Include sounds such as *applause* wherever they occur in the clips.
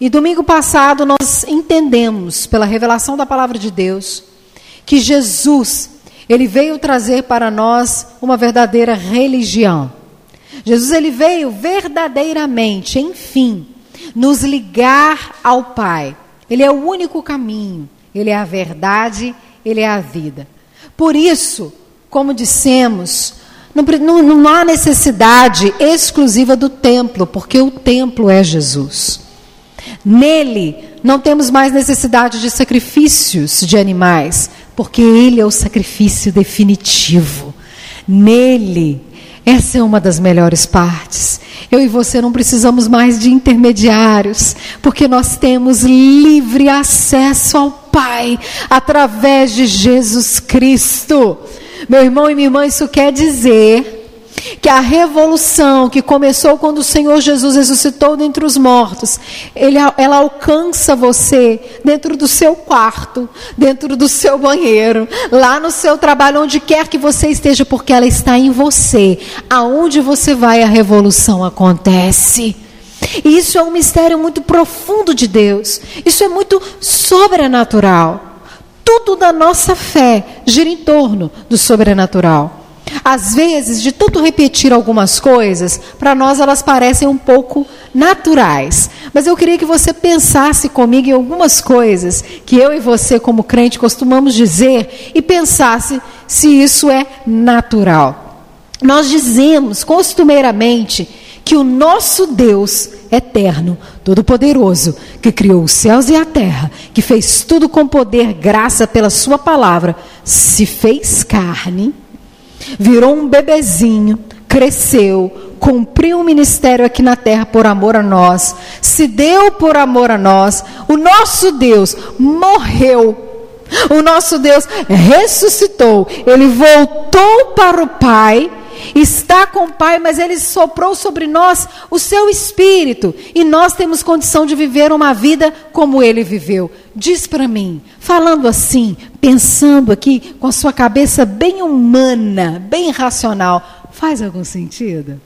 E domingo passado nós entendemos, pela revelação da palavra de Deus, que Jesus, ele veio trazer para nós uma verdadeira religião. Jesus ele veio verdadeiramente, enfim, nos ligar ao Pai. Ele é o único caminho, ele é a verdade, ele é a vida. Por isso, como dissemos, não, não, não há necessidade exclusiva do templo, porque o templo é Jesus. Nele não temos mais necessidade de sacrifícios de animais, porque ele é o sacrifício definitivo. Nele, essa é uma das melhores partes. Eu e você não precisamos mais de intermediários, porque nós temos livre acesso ao Pai através de Jesus Cristo. Meu irmão e minha irmã, isso quer dizer que a revolução que começou quando o Senhor Jesus ressuscitou dentre os mortos, ele, ela alcança você dentro do seu quarto, dentro do seu banheiro, lá no seu trabalho, onde quer que você esteja, porque ela está em você. Aonde você vai, a revolução acontece. Isso é um mistério muito profundo de Deus. Isso é muito sobrenatural. Tudo da nossa fé gira em torno do sobrenatural. Às vezes, de tanto repetir algumas coisas, para nós elas parecem um pouco naturais. Mas eu queria que você pensasse comigo em algumas coisas que eu e você, como crente, costumamos dizer e pensasse se isso é natural. Nós dizemos costumeiramente que o nosso Deus eterno, todo-poderoso, que criou os céus e a terra, que fez tudo com poder, graça pela Sua palavra, se fez carne virou um bebezinho, cresceu, cumpriu um ministério aqui na terra por amor a nós, se deu por amor a nós. O nosso Deus morreu. O nosso Deus ressuscitou. Ele voltou para o Pai está com o Pai, mas Ele soprou sobre nós o seu espírito. E nós temos condição de viver uma vida como Ele viveu. Diz para mim, falando assim, pensando aqui com a sua cabeça bem humana, bem racional, faz algum sentido?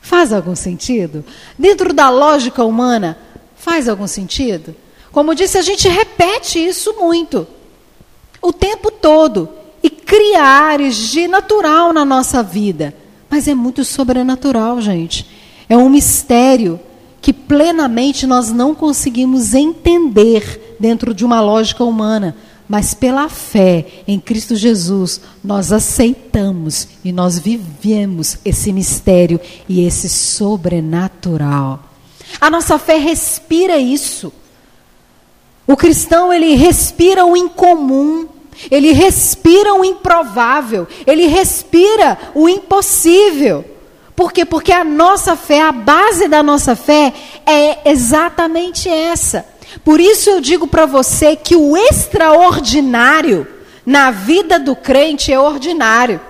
Faz algum sentido? Dentro da lógica humana, faz algum sentido? Como disse, a gente repete isso muito. O tempo todo e cria áreas de natural na nossa vida. Mas é muito sobrenatural, gente. É um mistério que plenamente nós não conseguimos entender dentro de uma lógica humana. Mas pela fé em Cristo Jesus, nós aceitamos e nós vivemos esse mistério e esse sobrenatural. A nossa fé respira isso. O cristão, ele respira o incomum. Ele respira o improvável, ele respira o impossível. Por quê? Porque a nossa fé, a base da nossa fé é exatamente essa. Por isso eu digo para você que o extraordinário na vida do crente é ordinário.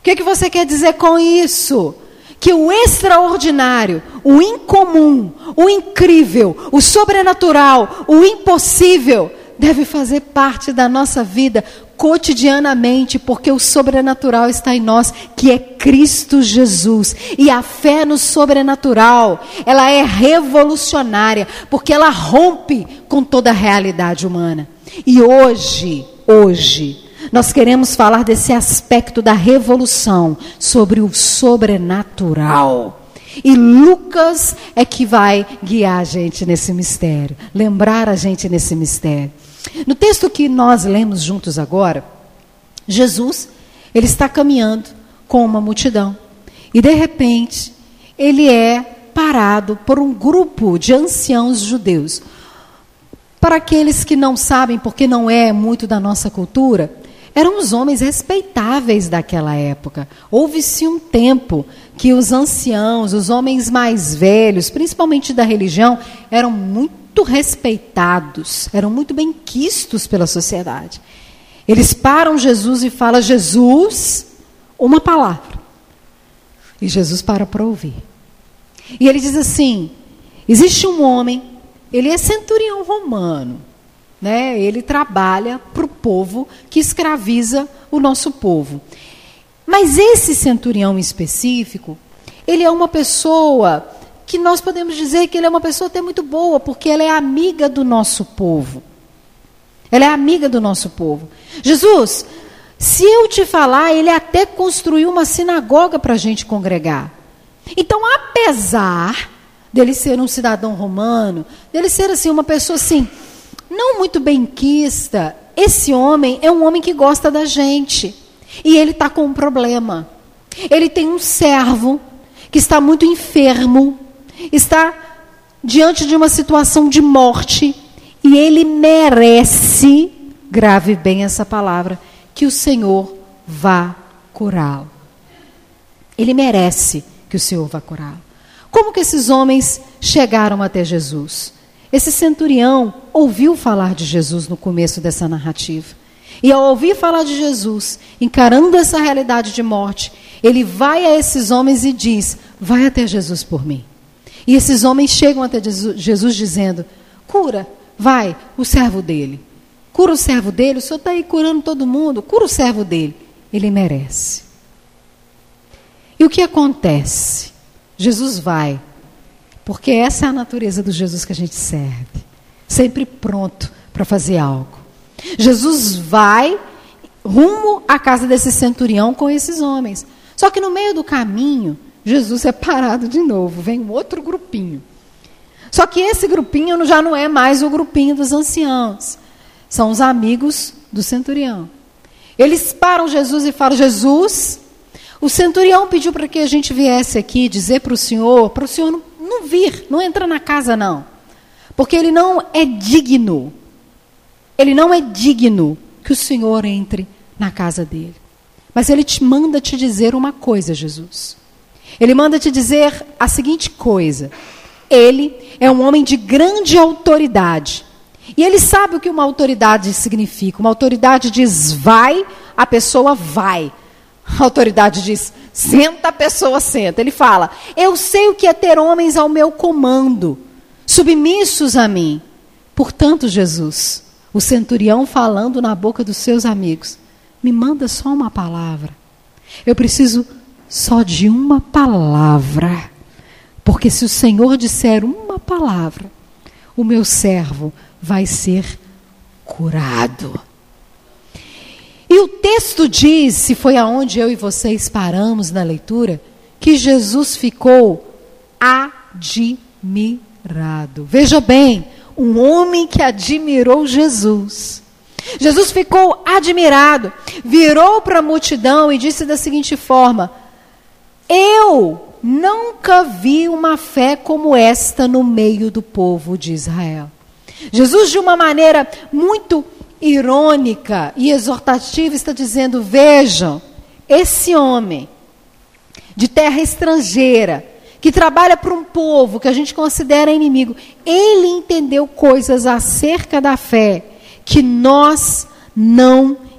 O que, que você quer dizer com isso? Que o extraordinário, o incomum, o incrível, o sobrenatural, o impossível, deve fazer parte da nossa vida cotidianamente, porque o sobrenatural está em nós, que é Cristo Jesus. E a fé no sobrenatural, ela é revolucionária, porque ela rompe com toda a realidade humana. E hoje, hoje, nós queremos falar desse aspecto da revolução sobre o sobrenatural. E Lucas é que vai guiar a gente nesse mistério, lembrar a gente nesse mistério. No texto que nós lemos juntos agora, Jesus, ele está caminhando com uma multidão. E de repente, ele é parado por um grupo de anciãos judeus. Para aqueles que não sabem, porque não é muito da nossa cultura, eram os homens respeitáveis daquela época. Houve-se um tempo que os anciãos, os homens mais velhos, principalmente da religião, eram muito muito respeitados, eram muito bem quistos pela sociedade. Eles param Jesus e falam: Jesus, uma palavra. E Jesus para para ouvir. E ele diz assim: existe um homem, ele é centurião romano, né? Ele trabalha para o povo que escraviza o nosso povo. Mas esse centurião específico, ele é uma pessoa que nós podemos dizer que ele é uma pessoa até muito boa, porque ela é amiga do nosso povo. Ela é amiga do nosso povo. Jesus, se eu te falar, ele até construiu uma sinagoga para a gente congregar. Então, apesar dele ser um cidadão romano, dele ser assim uma pessoa assim, não muito benquista, esse homem é um homem que gosta da gente. E ele está com um problema. Ele tem um servo que está muito enfermo, está diante de uma situação de morte, e ele merece, grave bem essa palavra, que o Senhor vá curá-lo. Ele merece que o Senhor vá curá-lo. Como que esses homens chegaram até Jesus? Esse centurião ouviu falar de Jesus no começo dessa narrativa. E ao ouvir falar de Jesus, encarando essa realidade de morte, ele vai a esses homens e diz: Vai até Jesus por mim. E esses homens chegam até Jesus, dizendo: Cura, vai, o servo dele. Cura o servo dele, o senhor está aí curando todo mundo, cura o servo dele. Ele merece. E o que acontece? Jesus vai porque essa é a natureza do Jesus que a gente serve. Sempre pronto para fazer algo. Jesus vai rumo à casa desse centurião com esses homens. Só que no meio do caminho, Jesus é parado de novo. Vem um outro grupinho. Só que esse grupinho já não é mais o grupinho dos anciãos. São os amigos do centurião. Eles param Jesus e falam: Jesus, o centurião pediu para que a gente viesse aqui dizer para o senhor, para o senhor não não vir, não entra na casa não. Porque ele não é digno. Ele não é digno que o Senhor entre na casa dele. Mas ele te manda te dizer uma coisa, Jesus. Ele manda te dizer a seguinte coisa: ele é um homem de grande autoridade. E ele sabe o que uma autoridade significa. Uma autoridade diz vai, a pessoa vai. A autoridade diz Senta a pessoa, senta. Ele fala: Eu sei o que é ter homens ao meu comando, submissos a mim. Portanto, Jesus, o centurião falando na boca dos seus amigos, me manda só uma palavra. Eu preciso só de uma palavra. Porque se o Senhor disser uma palavra, o meu servo vai ser curado. E o texto diz, se foi aonde eu e vocês paramos na leitura, que Jesus ficou admirado. Veja bem, um homem que admirou Jesus. Jesus ficou admirado, virou para a multidão e disse da seguinte forma: Eu nunca vi uma fé como esta no meio do povo de Israel. Jesus, de uma maneira muito irônica e exortativa, está dizendo: vejam, esse homem de terra estrangeira, que trabalha para um povo que a gente considera inimigo, ele entendeu coisas acerca da fé que nós não entendemos.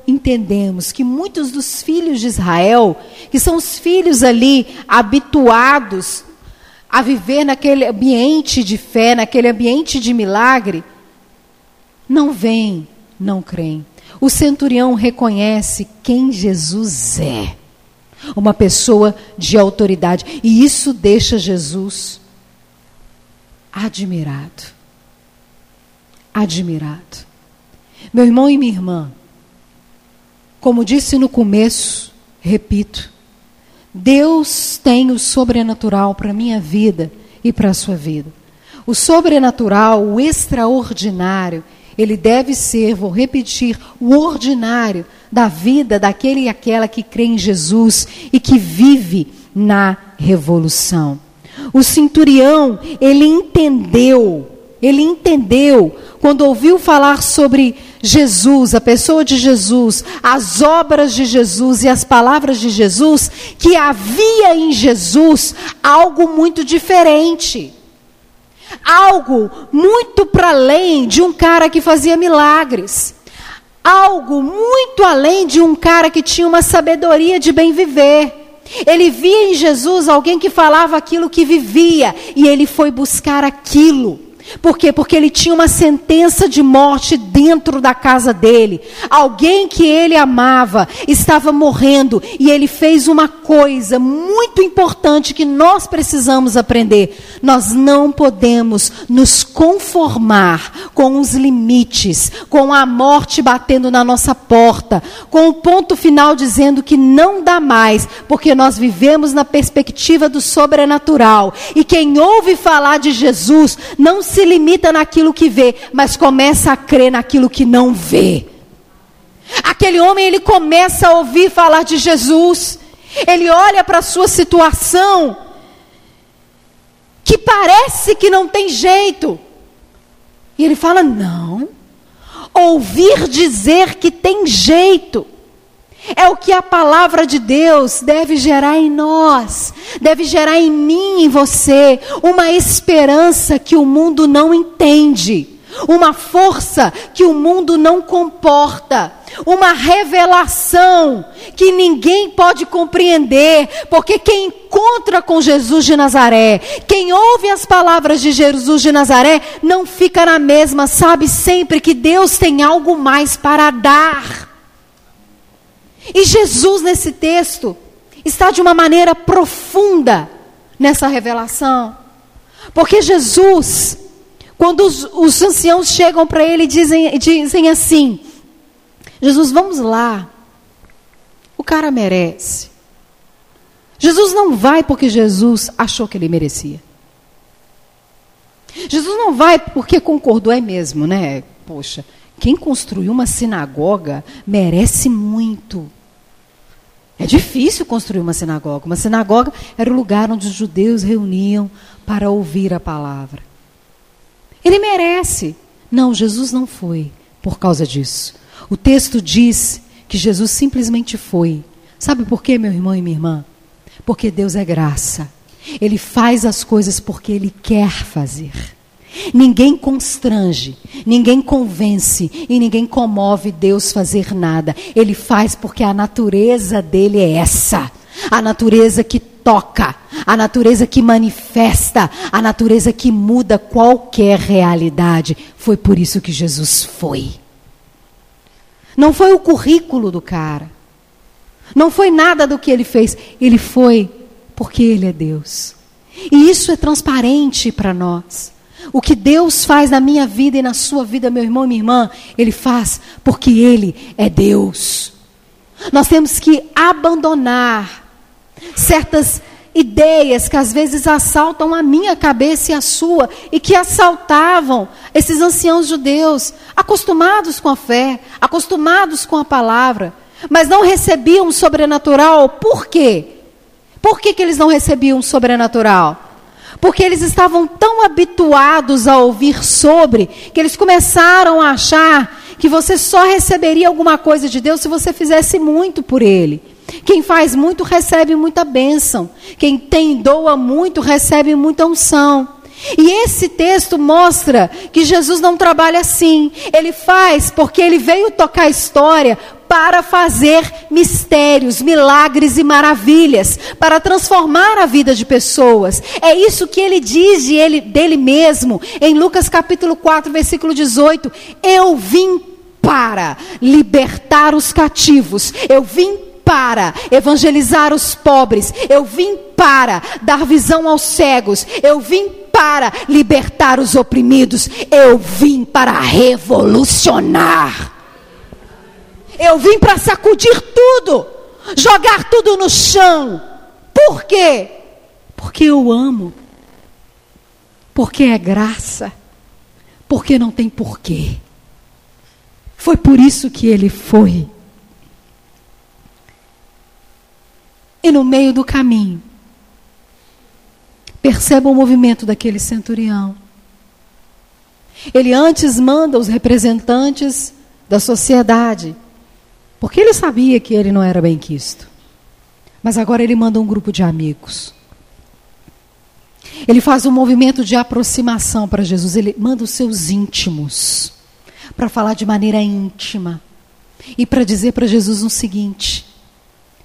Que muitos dos filhos de Israel, que são os filhos ali habituados a viver naquele ambiente de fé, naquele ambiente de milagre, não vêm não creem. O centurião reconhece quem Jesus é. Uma pessoa de autoridade. E isso deixa Jesus admirado. Admirado. Meu irmão e minha irmã, como disse no começo, repito, Deus tem o sobrenatural para a minha vida e para a sua vida. O sobrenatural, o extraordinário, ele deve ser, vou repetir, o ordinário da vida daquele e aquela que crê em Jesus e que vive na revolução. O centurião, ele entendeu, ele entendeu quando ouviu falar sobre Jesus, a pessoa de Jesus, as obras de Jesus e as palavras de Jesus, que havia em Jesus algo muito diferente algo muito para além de um cara que fazia milagres. Algo muito além de um cara que tinha uma sabedoria de bem viver. Ele via em Jesus alguém que falava aquilo que vivia e ele foi buscar aquilo. Por quê? Porque ele tinha uma sentença de morte dentro da casa dele. Alguém que ele amava estava morrendo e ele fez uma coisa muito importante que nós precisamos aprender. Nós não podemos nos conformar com os limites, com a morte batendo na nossa porta, com o ponto final dizendo que não dá mais, porque nós vivemos na perspectiva do sobrenatural. E quem ouve falar de Jesus não se limita naquilo que vê, mas começa a crer naquilo que não vê. Aquele homem, ele começa a ouvir falar de Jesus, ele olha para a sua situação, que parece que não tem jeito, e ele fala: não, ouvir dizer que tem jeito. É o que a palavra de Deus deve gerar em nós, deve gerar em mim, em você, uma esperança que o mundo não entende, uma força que o mundo não comporta, uma revelação que ninguém pode compreender, porque quem encontra com Jesus de Nazaré, quem ouve as palavras de Jesus de Nazaré, não fica na mesma, sabe sempre que Deus tem algo mais para dar. E Jesus, nesse texto, está de uma maneira profunda nessa revelação. Porque Jesus, quando os, os anciãos chegam para ele e dizem, dizem assim: Jesus, vamos lá. O cara merece. Jesus não vai porque Jesus achou que ele merecia. Jesus não vai porque concordou, é mesmo, né? Poxa, quem construiu uma sinagoga merece muito. É difícil construir uma sinagoga. Uma sinagoga era o lugar onde os judeus reuniam para ouvir a palavra. Ele merece. Não, Jesus não foi por causa disso. O texto diz que Jesus simplesmente foi. Sabe por quê, meu irmão e minha irmã? Porque Deus é graça. Ele faz as coisas porque Ele quer fazer. Ninguém constrange, ninguém convence e ninguém comove Deus fazer nada. Ele faz porque a natureza dele é essa. A natureza que toca, a natureza que manifesta, a natureza que muda qualquer realidade. Foi por isso que Jesus foi. Não foi o currículo do cara. Não foi nada do que ele fez. Ele foi porque ele é Deus. E isso é transparente para nós. O que Deus faz na minha vida e na sua vida, meu irmão e minha irmã, Ele faz porque Ele é Deus. Nós temos que abandonar certas ideias que às vezes assaltam a minha cabeça e a sua, e que assaltavam esses anciãos judeus, acostumados com a fé, acostumados com a palavra, mas não recebiam o sobrenatural. Por quê? Por que, que eles não recebiam o sobrenatural? Porque eles estavam tão habituados a ouvir sobre, que eles começaram a achar que você só receberia alguma coisa de Deus se você fizesse muito por Ele. Quem faz muito recebe muita bênção. Quem tem doa muito recebe muita unção. E esse texto mostra que Jesus não trabalha assim. Ele faz porque ele veio tocar a história para fazer mistérios, milagres e maravilhas, para transformar a vida de pessoas. É isso que ele diz de ele, dele mesmo em Lucas capítulo 4, versículo 18. Eu vim para libertar os cativos. Eu vim para evangelizar os pobres. Eu vim para dar visão aos cegos. Eu vim para libertar os oprimidos. Eu vim para revolucionar. Eu vim para sacudir tudo, jogar tudo no chão. Por quê? Porque eu amo. Porque é graça. Porque não tem porquê. Foi por isso que ele foi. E no meio do caminho, perceba o movimento daquele centurião. Ele antes manda os representantes da sociedade porque ele sabia que ele não era bem quisto. Mas agora ele manda um grupo de amigos. Ele faz um movimento de aproximação para Jesus. Ele manda os seus íntimos para falar de maneira íntima e para dizer para Jesus o seguinte: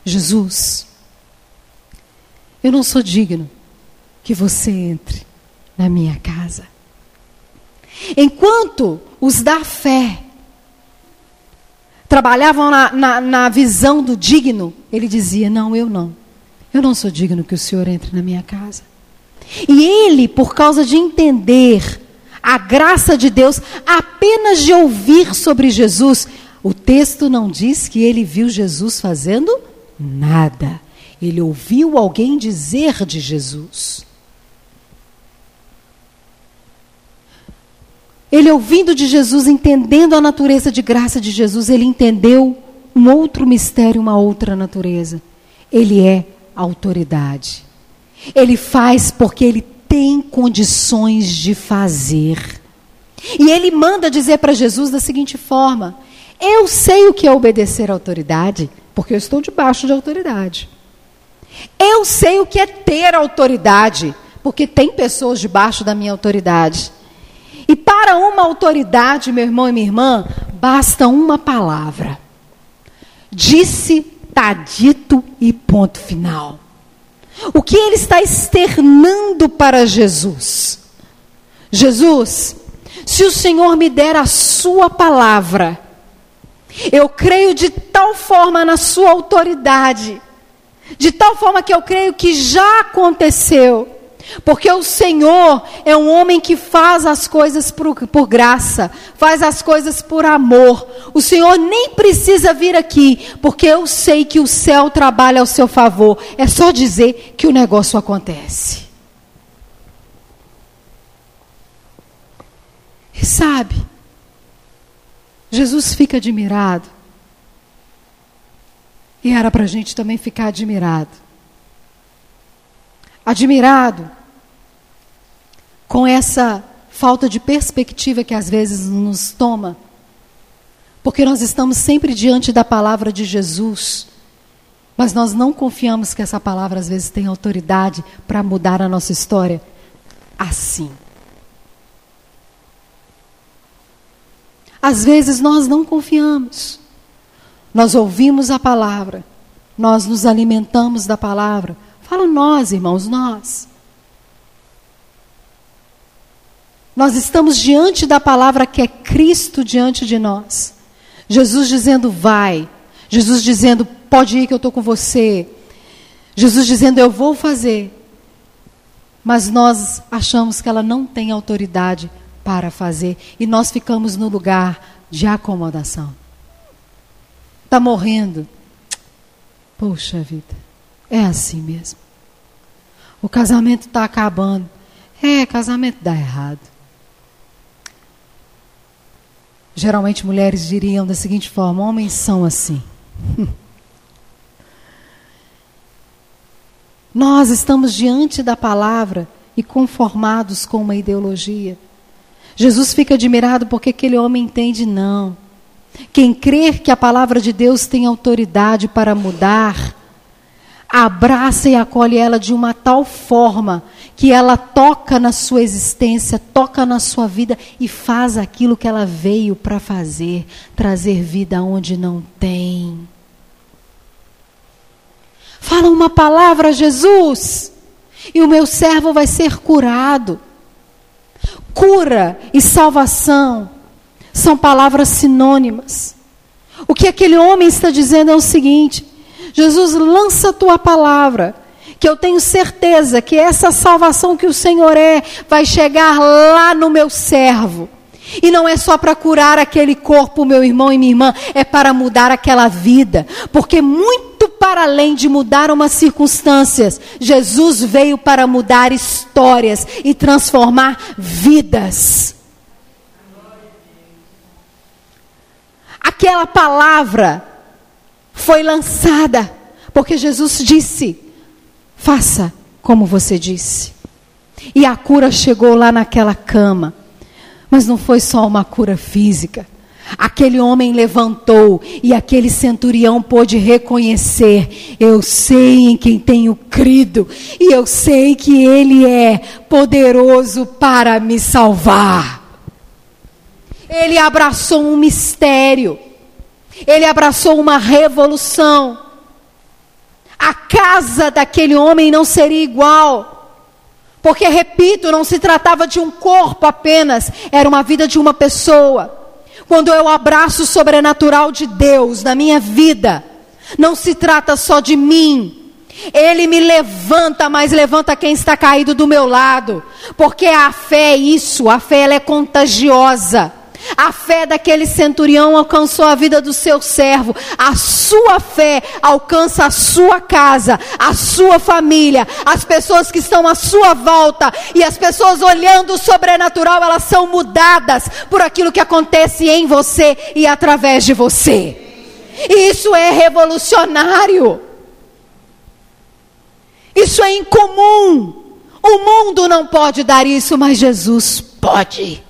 Jesus, eu não sou digno que você entre na minha casa. Enquanto os da fé trabalhavam na, na, na, visão do digno, ele dizia: Não, eu não. Eu não sou digno que o Senhor entre na minha casa. E ele, por causa de entender a graça de Deus, apenas de ouvir sobre Jesus, o texto não diz que ele viu Jesus fazendo nada. Ele ouviu alguém dizer de Jesus. Ele ouvindo de Jesus, entendendo a natureza de graça de Jesus, ele entendeu um outro mistério, uma outra natureza. Ele é autoridade. Ele faz porque ele tem condições de fazer. E ele manda dizer para Jesus da seguinte forma: Eu sei o que é obedecer à autoridade, porque eu estou debaixo de autoridade. Eu sei o que é ter autoridade, porque tem pessoas debaixo da minha autoridade. E para uma autoridade, meu irmão e minha irmã, basta uma palavra. Disse, está dito e ponto final. O que ele está externando para Jesus? Jesus, se o Senhor me der a sua palavra, eu creio de tal forma na sua autoridade, de tal forma que eu creio que já aconteceu porque o Senhor é um homem que faz as coisas por, por, graça, faz as coisas por amor. O Senhor nem precisa vir aqui, porque eu sei que o céu trabalha ao seu favor. É só dizer que o negócio acontece. E sabe, Jesus fica admirado. E era para a gente também ficar admirado. Admirado com essa falta de perspectiva que às vezes nos toma, porque nós estamos sempre diante da palavra de Jesus, mas nós não confiamos que essa palavra às vezes tem autoridade para mudar a nossa história assim. Às vezes nós não confiamos. Nós ouvimos a palavra, nós nos alimentamos da palavra. Fala nós, irmãos, nós. Nós estamos diante da palavra que é Cristo diante de nós. Jesus dizendo, vai. Jesus dizendo, pode ir que eu estou com você. Jesus dizendo, eu vou fazer. Mas nós achamos que ela não tem autoridade para fazer. E nós ficamos no lugar de acomodação. Está morrendo. Poxa vida, é assim mesmo. O casamento está acabando. É, casamento dá errado. Geralmente mulheres diriam da seguinte forma: homens são assim. *laughs* Nós estamos diante da palavra e conformados com uma ideologia. Jesus fica admirado porque aquele homem entende não. Quem crer que a palavra de Deus tem autoridade para mudar, abraça e acolhe ela de uma tal forma que ela toca na sua existência, toca na sua vida e faz aquilo que ela veio para fazer, trazer vida onde não tem. Fala uma palavra, Jesus, e o meu servo vai ser curado. Cura e salvação são palavras sinônimas. O que aquele homem está dizendo é o seguinte: Jesus, lança a tua palavra que eu tenho certeza que essa salvação que o Senhor é vai chegar lá no meu servo. E não é só para curar aquele corpo, meu irmão e minha irmã, é para mudar aquela vida. Porque muito para além de mudar umas circunstâncias, Jesus veio para mudar histórias e transformar vidas. Aquela palavra foi lançada, porque Jesus disse: Faça como você disse. E a cura chegou lá naquela cama. Mas não foi só uma cura física. Aquele homem levantou e aquele centurião pôde reconhecer: eu sei em quem tenho crido, e eu sei que Ele é poderoso para me salvar. Ele abraçou um mistério, ele abraçou uma revolução a casa daquele homem não seria igual. Porque, repito, não se tratava de um corpo apenas, era uma vida de uma pessoa. Quando eu abraço o sobrenatural de Deus na minha vida, não se trata só de mim, ele me levanta, mas levanta quem está caído do meu lado. Porque a fé é isso, a fé ela é contagiosa. A fé daquele centurião alcançou a vida do seu servo. A sua fé alcança a sua casa, a sua família, as pessoas que estão à sua volta. E as pessoas olhando o sobrenatural, elas são mudadas por aquilo que acontece em você e através de você. E isso é revolucionário. Isso é incomum. O mundo não pode dar isso, mas Jesus pode.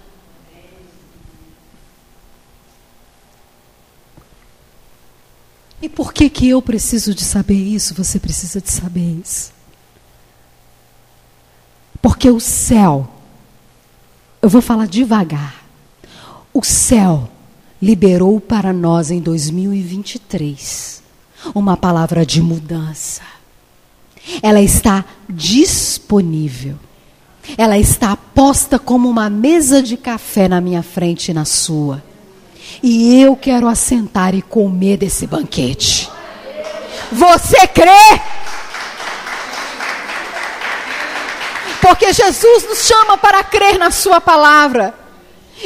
E por que que eu preciso de saber isso? Você precisa de saber isso. Porque o céu, eu vou falar devagar. O céu liberou para nós em 2023 uma palavra de mudança. Ela está disponível. Ela está posta como uma mesa de café na minha frente e na sua. E eu quero assentar e comer desse banquete. Você crê? Porque Jesus nos chama para crer na Sua palavra.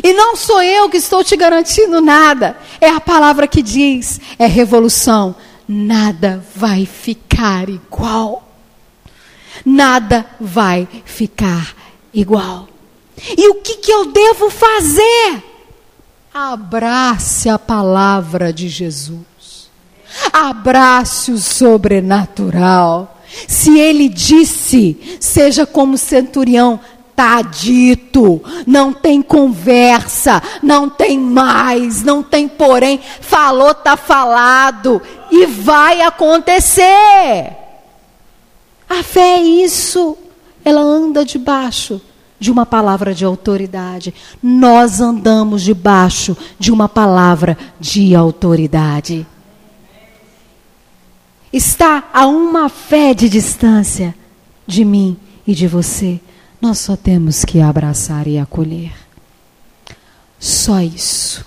E não sou eu que estou te garantindo nada. É a palavra que diz: é revolução. Nada vai ficar igual nada vai ficar igual. E o que, que eu devo fazer? Abrace a palavra de Jesus. Abrace o sobrenatural. Se ele disse, seja como centurião, está dito, não tem conversa, não tem mais, não tem porém, falou, está falado, e vai acontecer. A fé é isso. Ela anda debaixo de uma palavra de autoridade. Nós andamos debaixo de uma palavra de autoridade. Está a uma fé de distância de mim e de você. Nós só temos que abraçar e acolher. Só isso.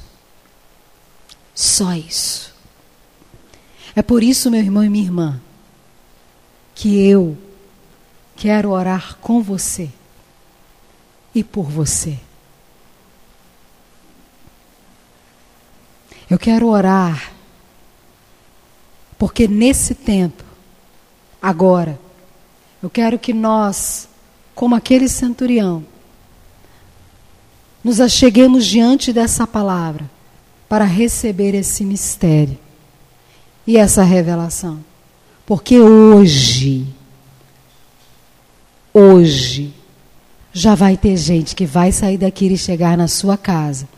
Só isso. É por isso, meu irmão e minha irmã, que eu quero orar com você e por você. Eu quero orar, porque nesse tempo, agora, eu quero que nós, como aquele centurião, nos acheguemos diante dessa palavra para receber esse mistério e essa revelação. Porque hoje, hoje, já vai ter gente que vai sair daqui e chegar na sua casa.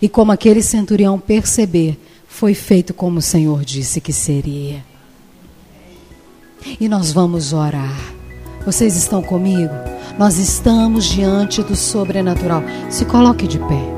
E como aquele centurião perceber, foi feito como o Senhor disse que seria. E nós vamos orar. Vocês estão comigo? Nós estamos diante do sobrenatural. Se coloque de pé.